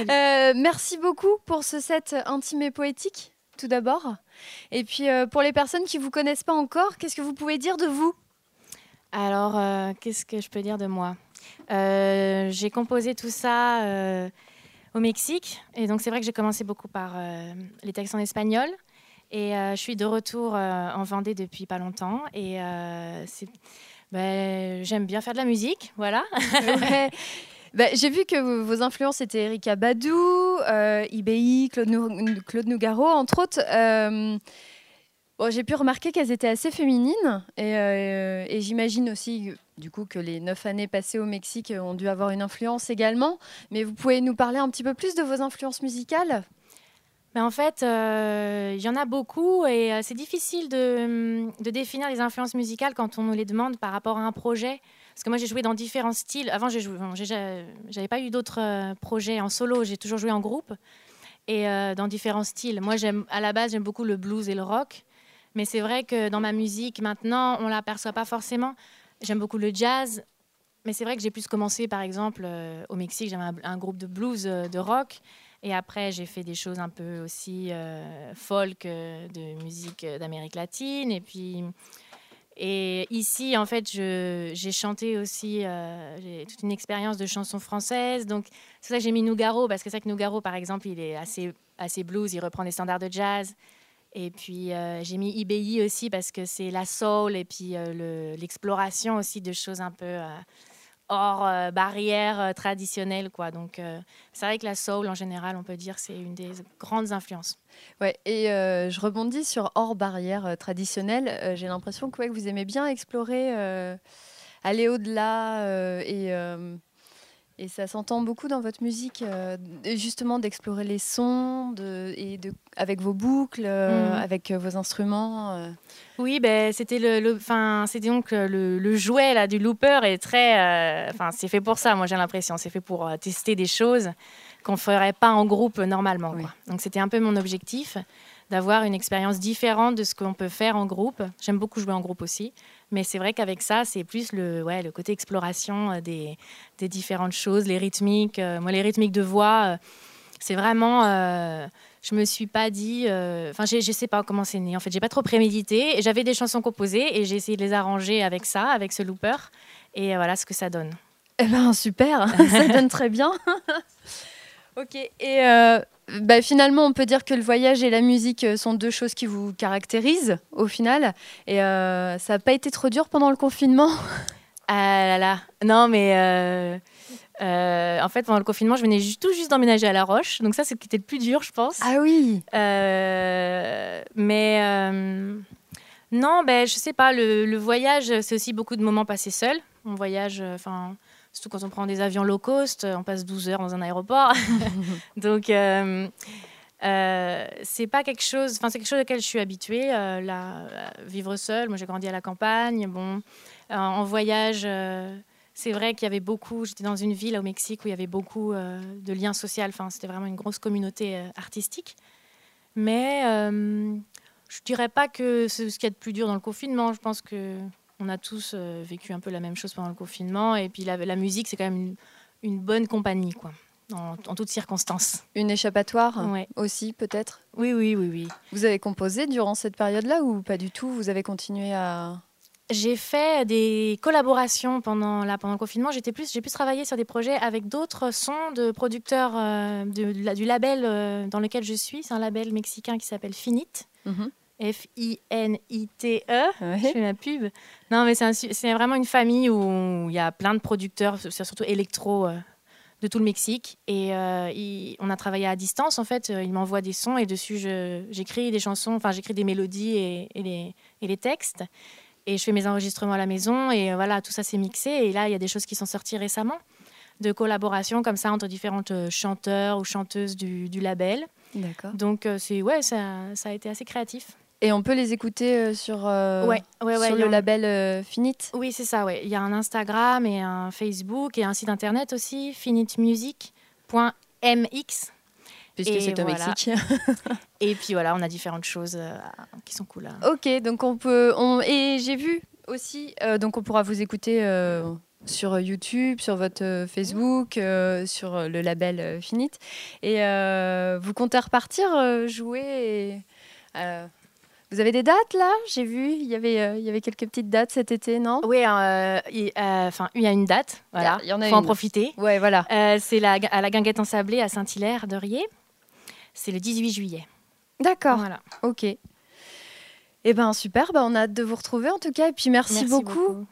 Euh, merci beaucoup pour ce set intime et poétique, tout d'abord. Et puis, euh, pour les personnes qui ne vous connaissent pas encore, qu'est-ce que vous pouvez dire de vous? Alors, euh, qu'est-ce que je peux dire de moi? J'ai composé tout ça au Mexique. Et donc, c'est vrai que j'ai commencé beaucoup par les textes en espagnol. Et je suis de retour en Vendée depuis pas longtemps. Et ben, j'aime bien faire de la musique, voilà. Bah, j'ai vu que vos influences étaient Erika Badou, euh, Claude, Nougaro, entre autres. Euh, j'ai pu remarquer qu'elles étaient assez féminines et, euh, et j'imagine aussi du coup que les neuf années passées au Mexique ont dû avoir une influence également. Mais vous pouvez nous parler un petit peu plus de vos influences musicales? Mais en fait, il y en a beaucoup et c'est difficile de, définir les influences musicales quand on nous les demande par rapport à un projet. Parce que moi, j'ai joué dans différents styles. Avant, je n'avais pas eu d'autres euh, projets en solo. J'ai toujours joué en groupe et euh, dans différents styles. Moi, à la base, j'aime beaucoup le blues et le rock. Mais c'est vrai que dans ma musique, maintenant, on ne l'aperçoit pas forcément. J'aime beaucoup le jazz. Mais c'est vrai que j'ai plus commencé, par exemple, euh, au Mexique, j'avais un, groupe de blues, de rock. Et après, j'ai fait des choses un peu aussi folk, de musique d'Amérique latine. Et puis, et ici, en fait, j'ai chanté aussi, euh, toute une expérience de chansons françaises. Donc, c'est ça que j'ai mis Nougaro, parce que c'est vrai que Nougaro, par exemple, il est assez, assez blues, il reprend des standards de jazz. Et puis, euh, j'ai mis IBI aussi, parce que c'est la soul et puis euh, l'exploration aussi de choses un peu hors euh, barrière euh, traditionnelle. Quoi. Donc, euh, c'est vrai que la soul, en général, on peut dire c'est une des grandes influences. Ouais, et je rebondis sur hors barrière traditionnelle. J'ai l'impression que, que vous aimez bien explorer, aller au-delà et et ça s'entend beaucoup dans votre musique, euh, justement d'explorer les sons de, et de, avec vos boucles, euh, mm. avec euh, vos instruments. Oui, ben, c'était le, c'est donc le, le, jouet là, du looper est très, enfin, c'est fait pour ça. Moi, j'ai l'impression, c'est fait pour tester des choses qu'on ferait pas en groupe normalement. Donc, c'était un peu mon objectif d'avoir une expérience différente de ce qu'on peut faire en groupe. J'aime beaucoup jouer en groupe aussi. Mais c'est vrai qu'avec ça, c'est plus le, ouais, le côté exploration euh, des, des différentes choses, les rythmiques. Euh, moi, les rythmiques de voix, euh, c'est vraiment. je me suis pas dit. Enfin, je sais pas comment c'est né. En fait, j'ai pas trop prémédité. J'avais des chansons composées et j'ai essayé de les arranger avec ça, avec ce looper. Et voilà ce que ça donne. Eh ben, super. ça donne très bien. ok. Et bah, finalement, on peut dire que le voyage et la musique euh, sont deux choses qui vous caractérisent au final. Et euh, ça n'a pas été trop dur pendant le confinement? Ah là là, non mais euh, en fait pendant le confinement, je venais tout juste d'emménager à La Roche, donc ça c'était le plus dur, je pense. Ah oui. mais non, ben je sais pas, le, le voyage c'est aussi beaucoup de moments passés seuls. On voyage, enfin Surtout quand on prend des avions low cost, on passe 12 heures dans un aéroport. Donc, euh, euh, c'est pas quelque chose, enfin c'est quelque chose auquel je suis habituée, euh, là, vivre seule. Moi, j'ai grandi à la campagne. Bon, en voyage, c'est vrai qu'il y avait beaucoup. J'étais dans une ville au Mexique où il y avait beaucoup de liens sociaux. Enfin, c'était vraiment une grosse communauté artistique. Mais je dirais pas que c'est ce qu'il y a de plus dur dans le confinement. Je pense que on a tous euh, vécu un peu la même chose pendant le confinement. Et puis la, musique, c'est quand même une, bonne compagnie, quoi. En, toutes circonstances. Une échappatoire aussi, peut-être? Oui, oui, oui, oui. Vous avez composé durant cette période-là ou pas du tout? Vous avez continué à... J'ai fait des collaborations pendant, la, pendant le confinement. J'ai plus, plus travaillé sur des projets avec d'autres sons de producteurs euh, de, du label euh, dans lequel je suis. C'est un label mexicain qui s'appelle Finite. Mhm. F-I-N-I-T-E. Je fais ma pub. Non, mais c'est vraiment une famille où il y a plein de producteurs, surtout électro, euh, de tout le Mexique. Et euh, on a travaillé à distance, en fait. Ils m'envoient des sons et dessus, j'écris des chansons, enfin, j'écris des mélodies et, les, et, les, textes. Et je fais mes enregistrements à la maison. Et voilà, tout ça s'est mixé. Et là, il y a des choses qui sont sorties récemment de collaboration comme ça entre différentes euh, chanteurs ou chanteuses du, du label. D'accord. Donc, c'est ouais, ça, ça a été assez créatif. Et on peut les écouter euh, sur, euh, sur le label euh, Finite Oui, c'est ça. Il y a un Instagram et un Facebook et un site internet aussi, finitemusic.mx. Puisque c'est au Mexique. et puis voilà, on a différentes choses qui sont cool. Ok, donc on peut. On... Et j'ai vu aussi, donc on pourra vous écouter sur YouTube, sur votre Facebook, sur le label Finite. Et vous comptez repartir jouer vous avez des dates là? J'ai vu, il y avait, il y avait quelques petites dates cet été, non? Oui, enfin, il y a une date. Voilà, il y en a faut en profiter. Ouais, voilà. c'est la, à la Guinguette en Sablé à Saint-Hilaire de Riez. C'est le 18 juillet. D'accord. Voilà. Ok. Eh ben super, ben, on a hâte de vous retrouver en tout cas. Et puis merci, beaucoup.